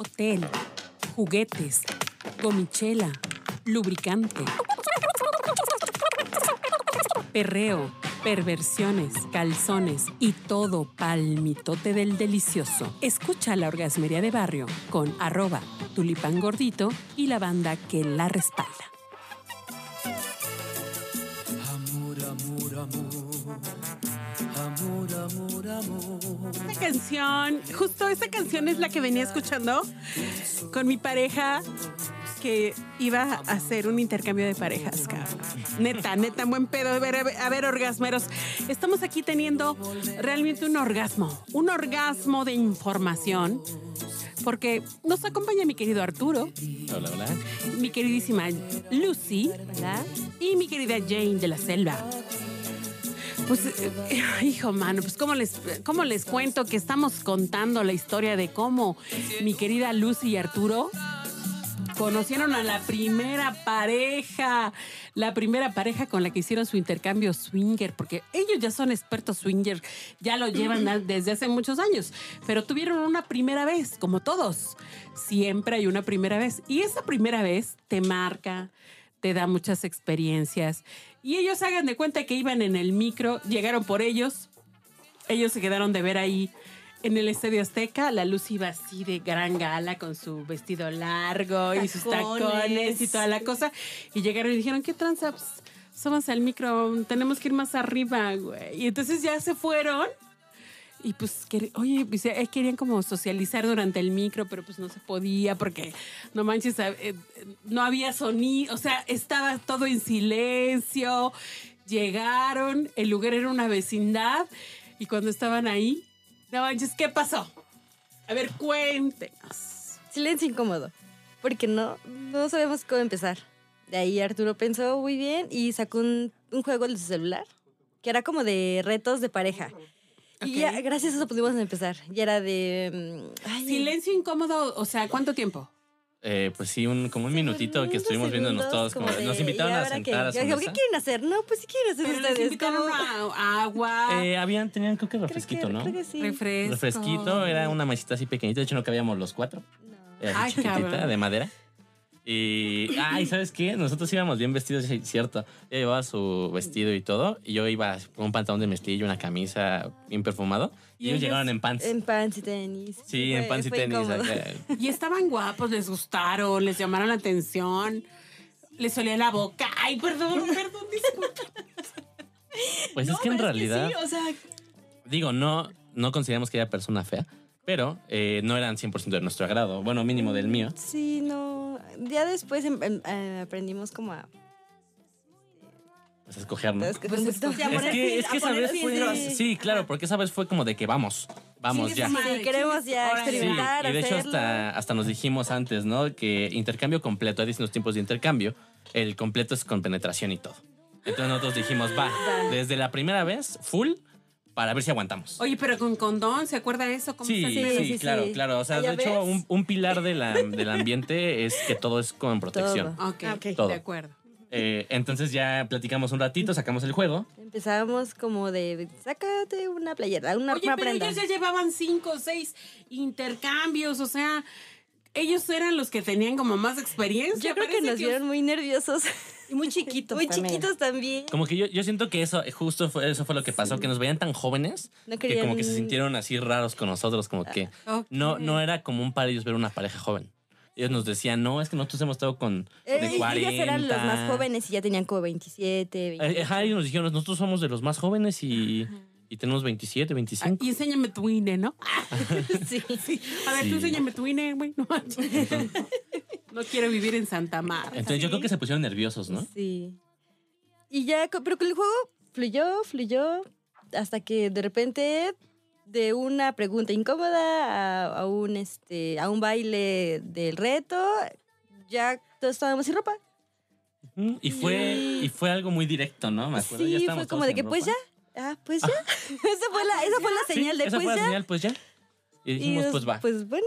hotel, juguetes, gomichela, lubricante, perreo, perversiones, calzones y todo palmitote del delicioso. Escucha la orgasmería de barrio con arroba tulipán gordito y la banda que la respalda. Amor, amor, amor. Esta canción, justo esta canción es la que venía escuchando con mi pareja que iba a hacer un intercambio de parejas, cabrón. Neta, neta, buen pedo. A ver, a ver, orgasmeros. Estamos aquí teniendo realmente un orgasmo, un orgasmo de información. Porque nos acompaña mi querido Arturo, Hola, hola. mi queridísima Lucy y mi querida Jane de la Selva. Pues, eh, hijo, mano, pues ¿cómo les, cómo les cuento que estamos contando la historia de cómo mi querida Lucy y Arturo conocieron a la primera pareja, la primera pareja con la que hicieron su intercambio swinger, porque ellos ya son expertos swinger, ya lo llevan desde hace muchos años, pero tuvieron una primera vez, como todos. Siempre hay una primera vez y esa primera vez te marca, te da muchas experiencias y ellos hagan de cuenta que iban en el micro, llegaron por ellos, ellos se quedaron de ver ahí en el Estadio Azteca. La luz iba así de gran gala con su vestido largo y sus Tacones. y toda la cosa. Y llegaron y dijeron, ¿qué tranza? Pues, súbanse al micro, tenemos que ir más arriba, güey. Y entonces ya se fueron. Y pues, quer- oye, pues, eh, querían como socializar durante el micro, pero pues no se podía porque, no manches, eh, eh, no había sonido, o sea, estaba todo en silencio. Llegaron, el lugar era una vecindad y cuando estaban ahí, no manches, ¿qué pasó? A ver, cuéntenos. Silencio incómodo. Porque no, no sabemos cómo empezar. De ahí Arturo pensó muy bien y sacó un, un juego de su celular que era como de retos de pareja. Y ya, gracias a eso pudimos empezar. Y era de. mm, ay, Silencio incómodo, o sea, ¿cuánto tiempo? Eh, pues sí, un, como un minutito que estuvimos viéndonos todos. Como, como de, nos invitaron ¿y a sentar a su mesa. ¿Qué quieren hacer? No, pues sí quieren hacer Pero ustedes. invitaron a, agua, Eh, habían, tenían creo que Creo que- refresquito, ¿no? creo que sí. refresco. Refresquito, era una mesita así pequeñita, de hecho no cabíamos los cuatro. Era Ay, chiquitita, cabrón. de madera. Y, ay, ¿sabes qué? Nosotros íbamos bien vestidos, cierto. Ella llevaba su vestido y todo, y yo iba con un pantalón de mezclilla, una camisa bien perfumado, y, ¿Y ellos llegaron en pants. En pants y tenis. sí, en pants y tenis. Y estaban guapos, les gustaron, les llamaron la atención, les olía la boca. Ay, perdón, perdón, disculpa. Pues es que en realidad, Sí, o sea, digo, no, no consideramos que haya persona fea, pero eh, no eran 100% de nuestro agrado. Bueno, mínimo del mío. Sí, no. Ya después em- em- eh, aprendimos como a. Pues a escoger, ¿no? a escoger Pues. Es que, es que esa vez fue. Sí, claro, porque esa vez fue como de que vamos, vamos ya. madre, Sí, queremos ya órale. Sí, experimentar. y de hecho hacerlo. hasta, hasta nos dijimos antes, ¿no? Que intercambio completo, hay distintos tiempos de intercambio. El completo es con penetración y todo. Entonces nosotros dijimos, va, desde la primera vez, full, para ver si aguantamos. Oye, pero con condón, ¿se acuerda eso? ¿Cómo Sí, sí, hace? Sí, sí, claro, sí. claro. O sea, Ah, de ¿ya hecho, un, un pilar de la- del ambiente es que todo es con protección. Todo. Ok, Ok. Todo. de acuerdo. Eh, entonces ya platicamos un ratito, sacamos el juego. Empezábamos como de, sácate una playera, una, Oye, una pero prenda. ellos ya llevaban cinco o seis intercambios, o sea, ellos eran los que tenían como más experiencia. Yo creo que nos vieron muy nerviosos. Y muy chiquitos muy también. chiquitos también. Como que yo, yo siento que eso justo fue, eso fue lo que pasó, que nos veían tan jóvenes No que querían- como que se sintieron así raros con nosotros, como que Ok. no, no era común para ellos ver una pareja joven. Ellos nos decían, no, es que nosotros hemos estado con Eh, de 40. ellos eran los más jóvenes y ya tenían como 27, Eh, 20. Ajá, ellos nos dijeron, nosotros somos de los más jóvenes y, y tenemos 27, Ah, 25. y enséñame tu INE, ¿no? sí. A ver, Sí. tú enséñame tu INE, güey. No, manches. No quiero vivir en Santa Marta. Entonces yo creo que se pusieron nerviosos, ¿no? Sí. Y ya, pero que el juego fluyó, fluyó, hasta que de repente de una pregunta incómoda a, a un este a un baile del reto, ya todos estábamos sin ropa. Y fue, y fue algo muy directo, ¿no? Me acuerdo. ya Sí, estábamos fue como de que pues ya, ah, pues ya. esa fue la, esa fue la Sí, señal de esa pues fue la ya. señal, pues ya. Y Y dijimos, nos- pues va. Pues bueno.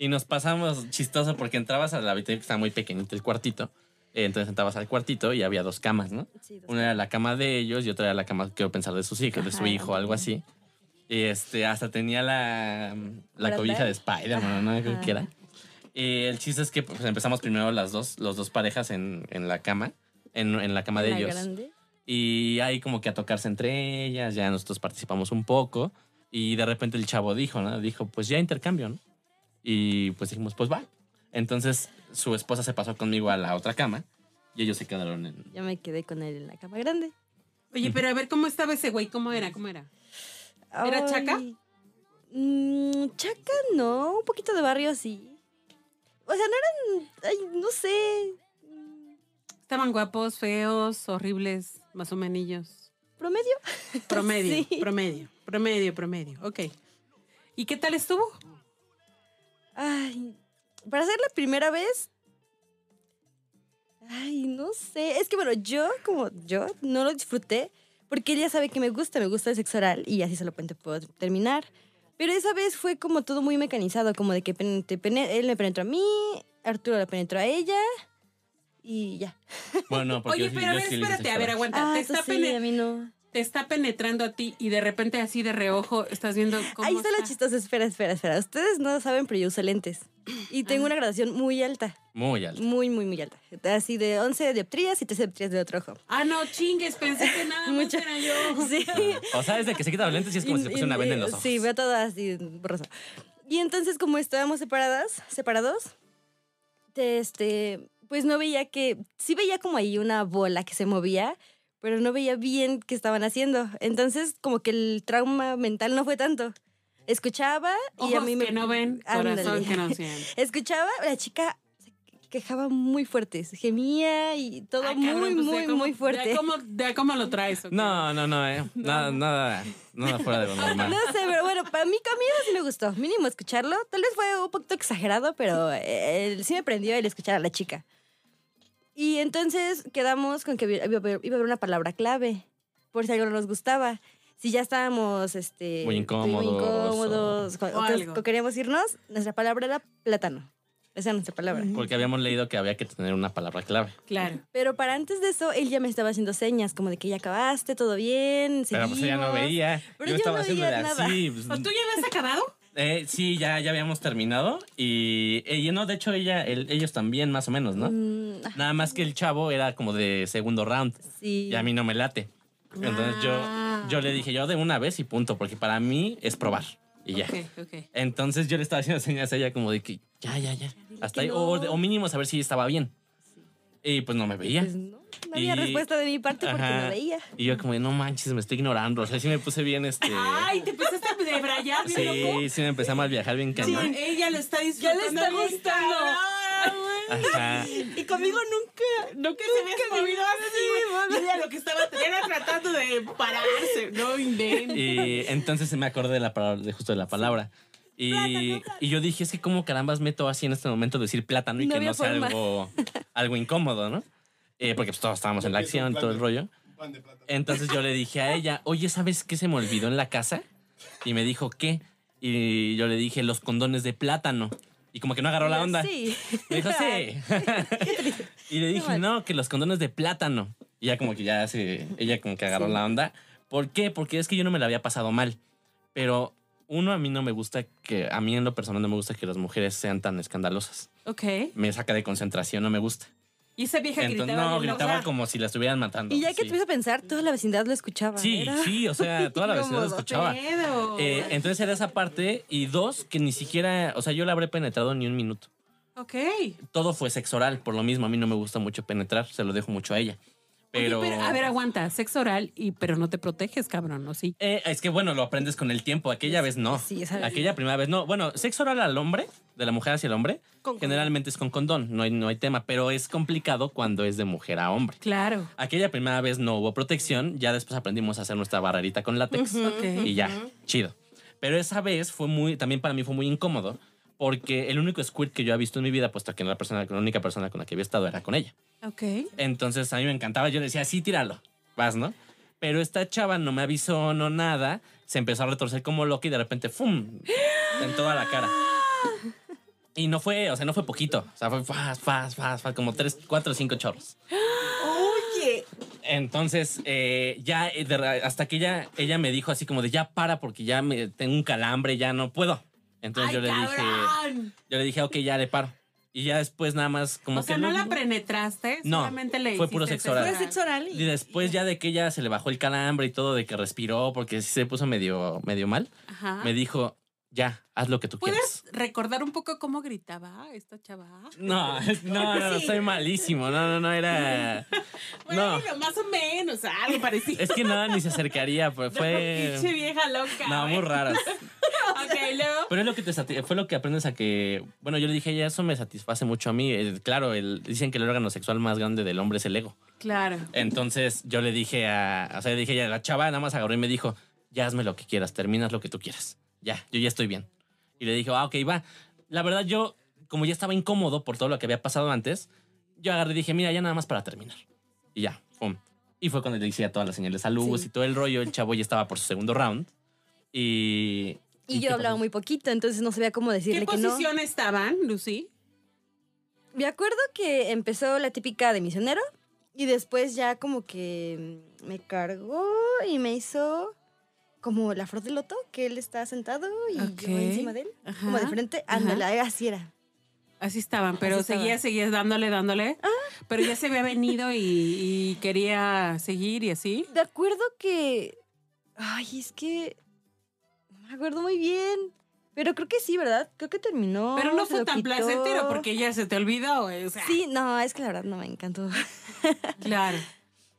Y nos pasamos chistoso porque entrabas a la habitación que estaba muy pequeñita, el cuartito. Eh, Entonces entrabas al cuartito y había dos camas, ¿no? Sí, dos Una era la cama de ellos y otra era la cama, quiero pensar, de sus hijos, de su hijo, algo así. Y este, hasta tenía la, la cobija de Spider-Man, ¿no? Creo que era. Y el chiste es que pues, empezamos primero las dos, los dos parejas en, en la cama, en, en la cama de La ellos. grande. Y ahí como que a tocarse entre ellas, ya nosotros participamos un poco. Y de repente el chavo dijo, ¿no? Dijo, pues ya intercambio, ¿no? Y pues dijimos, pues va. Entonces su esposa se pasó conmigo a la otra cama y ellos se quedaron en... Ya me quedé con él en la cama grande. Oye, pero a ver, ¿cómo estaba ese güey? ¿Cómo era? ¿Cómo era? ¿Era chaca? Mm, chaca no, un poquito de barrio sí. O sea, no eran, ay, no sé, ¿Estaban guapos, feos, horribles, más o menos? promedio. Promedio, Sí. promedio, promedio, promedio. Ok. ¿Y qué tal estuvo? Ay, para ser la primera vez. Ay, no sé. Es que bueno, yo, como yo, no lo disfruté porque él ya sabe que me gusta, me gusta el sexo oral y así solamente puedo terminar. Pero esa vez fue como todo muy mecanizado, como de que él me penetró a mí, Arturo la penetró a ella y ya. Bueno, porque Oye, yo sí- pero a yo ver, sí le hice espérate, a ver, aguanta. Ah, te, eso está sí, pene- a mí no. Te está penetrando a ti y de repente así de reojo estás viendo cómo Ahí está lo está. chistoso, espera, espera, espera. Ustedes no saben, pero yo uso lentes. Y tengo Ah. una graduación muy alta, Muy alto. muy, muy, muy alta. Así de 11 dioptrías y 13 dioptrías de otro ojo. Ah, no, chingues, pensé que nada más Mucho. era yo. Sí. O sea, desde que se quita los lentes y es como si se pusiera una venda en los ojos. Sí, veo todo así borroso. Y entonces, como estábamos separadas, separados, te- este, pues no veía que, sí veía como ahí una bola que se movía, pero no veía bien qué estaban haciendo. Entonces, como que el trauma mental no fue tanto. Escuchaba y a Ojos mí me... que no ven, Ándale. corazón que no siente. Escuchaba, la chica se quejaba muy fuerte, se gemía y todo Ay, muy, cabrón, pues, muy, de cómo- muy fuerte. De cómo, de cómo lo traes. ¿ok? No, no, no, eh. Nada, nada, nada fuera de lo normal. No sé, pero bueno, para mí, a mí eso sí me gustó. Mínimo escucharlo. Tal vez fue un poquito exagerado, pero eh, sí me prendió el escuchar a la chica. Y entonces quedamos con que iba a haber, iba a haber una palabra clave, por si algo no nos gustaba. Si ya estábamos este, Muy incómodos, incómodos, co- o algo. que queríamos irnos, nuestra palabra era plátano. Esa era nuestra palabra. Porque habíamos leído que había que tener una palabra clave. Claro. Pero para antes de eso, él ya me estaba haciendo señas, como de que ya acabaste, todo bien, Pero pues ella no veía. Pero yo yo estaba no veía nada. así. pues, ¿O tú ya habías acabado? Eh, sí, ya, ya habíamos terminado. Y ella, no, de hecho, ella, el- ellos también, más o menos, ¿no? Mm, ah, Nada más que el chavo era como de segundo round. sí. Y a mí no me late. Entonces Ah. yo, yo le dije, yo de una vez y punto, porque para mí es probar. Y ya. Ok, ok. Entonces yo le estaba haciendo señas a ella como de que ya, ya, ya. Hasta ahí. O, o mínimo saber si estaba bien. Y pues no me veía. Pues no, no había Y- respuesta de mi parte porque Ajá. no veía. Y yo como no manches, me estoy ignorando. O sea, sí me puse bien este... Ay, te empezaste a debrayar, bien loco. Sí, sí me empecé a mal viajar bien Sí, cañón. ella lo está disfrutando. Ya le está gustando. Ajá. Y conmigo nunca, nunca se había movido así. Ella lo que estaba era tratando de pararse, no inventes. Y entonces me acordé de la palabra, de justo de la palabra. Y, y yo dije, es que cómo carambas meto así en este momento decir plátano y No que no sea forma. algo, algo incómodo, ¿no? Eh, porque pues todos estábamos en la acción, todo el rollo. Entonces yo le dije a ella, oye, ¿sabes qué se me olvidó en la casa? Y me dijo, ¿qué? Y yo le dije, los condones de plátano. Y como que no agarró la onda. Sí. Me dijo, sí. y le dije, no, que los condones de plátano. Y ya como que ya se, ella como que agarró Sí. la onda. ¿Por qué? Porque es que yo no me la había pasado mal. Pero uno, a mí no me gusta que, a mí en lo personal no me gusta que las mujeres sean tan escandalosas. Ok. Me saca de concentración, no me gusta. Y esa vieja Entonces, gritaba. no, gritaba como si la estuvieran matando. Y ya que sí. te a pensar, toda la vecindad lo escuchaba. Sí, Era- sí, o sea, toda la vecindad lo escuchaba. Eh, entonces era esa parte. Y dos, que ni siquiera, o sea, yo la habré penetrado ni un minuto. Ok. Todo fue sexo oral, por lo mismo a mí no me gusta mucho penetrar, se lo dejo mucho a ella. Oye, Pero, a ver, aguanta. Sexo oral, y, pero no te proteges, cabrón, ¿o sí? Eh, es que bueno, lo aprendes con el tiempo. Aquella vez no. Sí, esa- Aquella primera vez no. Bueno, sexo oral al hombre, de la mujer hacia el hombre, Con generalmente es con condón, no hay, no hay tema, pero es complicado cuando es de mujer a hombre. Claro. Aquella primera vez no hubo protección, ya después aprendimos a hacer nuestra barrerita con látex Ok. y ya, chido. Pero esa vez fue muy, también para mí fue muy incómodo, porque el único squirt que yo había visto en mi vida, puesto que la, persona, la única persona con la que había estado era con ella. Ok. Entonces a mí me encantaba. Yo le decía, sí, tíralo, vas, ¿no? Pero esta chava no me avisó, no nada. Se empezó a retorcer como loca y de repente, ¡fum! En toda la cara. Y no fue, o sea, no fue poquito. O sea, fue fast, fast, fast, fast, como tres, cuatro cinco chorros. Oye. Entonces, eh, ya eh, hasta que ella, ella me dijo así como de ya para porque ya me tengo un calambre, ya no puedo. Entonces Ay, yo le dije, yo le dije, ok, ya le paro. Y ya después nada más como o sea, no lo- la penetraste, No, solamente le fue puro sexo oral. Fue sexo oral Y después ya de que ella se le bajó el calambre y todo, de que respiró, porque sí se puso medio, medio mal, Ajá. me dijo, ya, haz lo que tú quieras. ¿Puedes recordar un poco cómo gritaba esta chava? No, no, no, no, soy malísimo. No, no, no, era... Bueno, No, más o menos, algo parecido. es que nada, ni se acercaría, pues fue... Pinche vieja loca. No, muy raras. Luego. Pero es lo que te fue lo que aprendes a que, bueno, yo le dije, ya eso me satisface mucho a mí. Eh, claro, el, dicen que el órgano sexual más grande del hombre es el ego. Claro. Entonces yo le dije a, o sea, le dije, ya, la chava nada más agarró y me dijo, ya hazme lo que quieras, terminas lo que tú quieras. Ya, yo ya estoy bien. Y le dije, ah, ok, va. La verdad, yo, como ya estaba incómodo por todo lo que había pasado antes, yo agarré y dije, mira, ya nada más para terminar. Y ya, pum. Y fue cuando le hice todas las señales a luz Sí. y todo el rollo. El chavo ya estaba por su segundo round. Y. Y yo qué hablaba muy poquito, entonces no sabía cómo ¿Qué decirle que no. posición estaban, Lucy? Me acuerdo que empezó la típica de misionero y después ya como que me cargó y me hizo como la flor de loto, que él está sentado y yo encima de él, como de frente, ándale, así era. Así estaban, pero Así estaban. seguías, seguías dándole, dándole. Ah. Pero ya se había venido y, y quería seguir y así. De acuerdo que... Ay, es que... Me acuerdo muy bien. Pero creo que sí, ¿verdad? Creo que terminó. Pero no fue tan quitó. placentero porque ya se te olvidó. O sea, Sí, no, es que la verdad no me encantó. claro.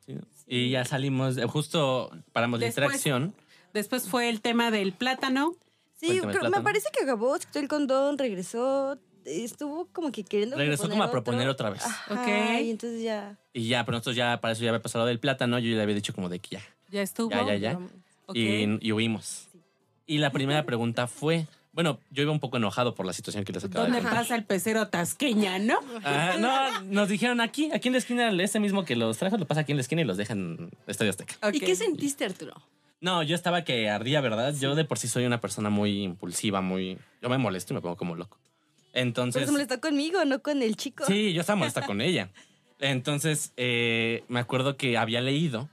Sí. Y ya salimos, eh, justo paramos la Después- interacción. Después fue el tema del plátano. Sí, me parece que acabó, se quitó el condón, regresó, estuvo como que queriendo Regresó como a proponer otro. otra vez. Ajá, Ok. Y entonces ya. Y ya, pero nosotros ya, para eso ya había pasado del plátano, yo ya le había dicho como de que ya. Ya estuvo. Ya, ya, ya. Y, y huimos. Y la primera pregunta fue, bueno, yo iba un poco enojado por la situación que les acaba de ¿Dónde contar. pasa el pecero tasqueña, no? Ajá, no, nos dijeron aquí, aquí en la esquina, ese mismo que los trajo, lo pasa aquí en la esquina y los dejan en Estadio Azteca. ¿Y qué sentiste, Arturo? No, yo estaba que ardía, ¿verdad? Yo de por sí soy una persona muy impulsiva, muy... Yo me molesto y me pongo como loco. Pero Entonces... se molestó conmigo, no con el chico. Sí, yo estaba molesta con ella. Entonces, eh, me acuerdo que había leído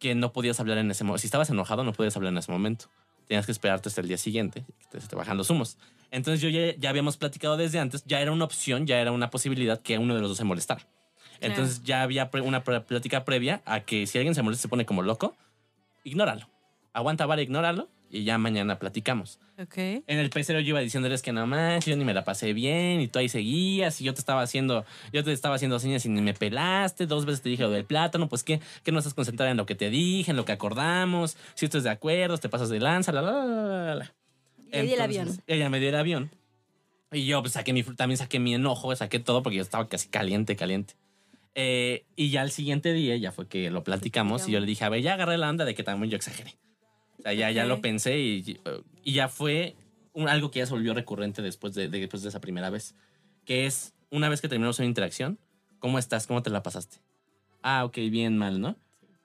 que no podías hablar en ese momento. Si estabas enojado, no podías hablar en ese momento. Tenías que esperarte hasta el día siguiente, que te, bajan los humos. Entonces, yo ya, ya habíamos platicado desde antes, ya era una opción, ya era una posibilidad que uno de los dos se molestara. Entonces, ya había pre- una plática previa a que si alguien se molesta y se pone como loco, ignóralo. Aguanta, vale, ignóralo y ya mañana platicamos. Ok. En el pecero yo iba diciéndoles que no manches, yo ni me la pasé bien y tú ahí seguías y yo te estaba haciendo, yo te estaba haciendo señas y ni me pelaste, dos veces te dije lo del plátano, pues que, que no estás concentrada en lo que te dije, en lo que acordamos, si estás de acuerdo, te pasas de lanza, la, la, la, la, la. Y le di el Entonces, avión. Ella me dio el avión y yo pues, saqué mi, también saqué mi enojo, saqué todo porque yo estaba casi caliente, caliente. Eh, y ya el siguiente día ya fue que lo platicamos y yo le dije, a ver, ya agarré la onda de que también yo exageré. Sea, ya, ya lo pensé y, y ya fue un- algo que ya se volvió recurrente después de, de- después de esa primera vez. Que es, una vez que terminamos una interacción, ¿cómo estás? ¿Cómo te la pasaste? Ah, ok, bien, mal, ¿no?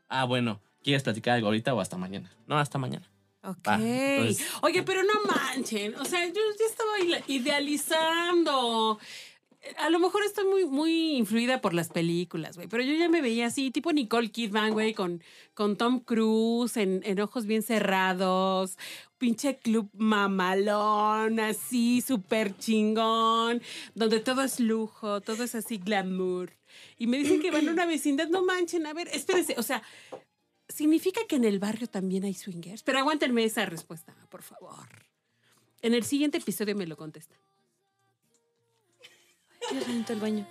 Ah, bueno, ¿quieres platicar algo ahorita o hasta mañana? No, hasta mañana. Ok. Entonces- Oye, pero no manchen. O sea, yo ya estaba idealizando. A lo mejor estoy muy, muy influida por las películas, güey. Pero yo ya me veía así, tipo Nicole Kidman, güey, con, con Tom Cruise en, en ojos bien cerrados. Pinche club mamalón, así, súper chingón. Donde todo es lujo, todo es así glamour. Y me dicen que van a una vecindad. No manchen, a ver, espérense. O sea, ¿Significa que en el barrio también hay swingers? Pero aguántenme esa respuesta, por favor. En el siguiente episodio me lo contesta. Qué bonito el baño.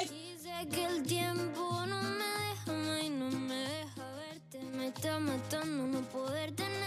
Dice que el tiempo no me deja y no me deja verte. Me está matando no poder tener.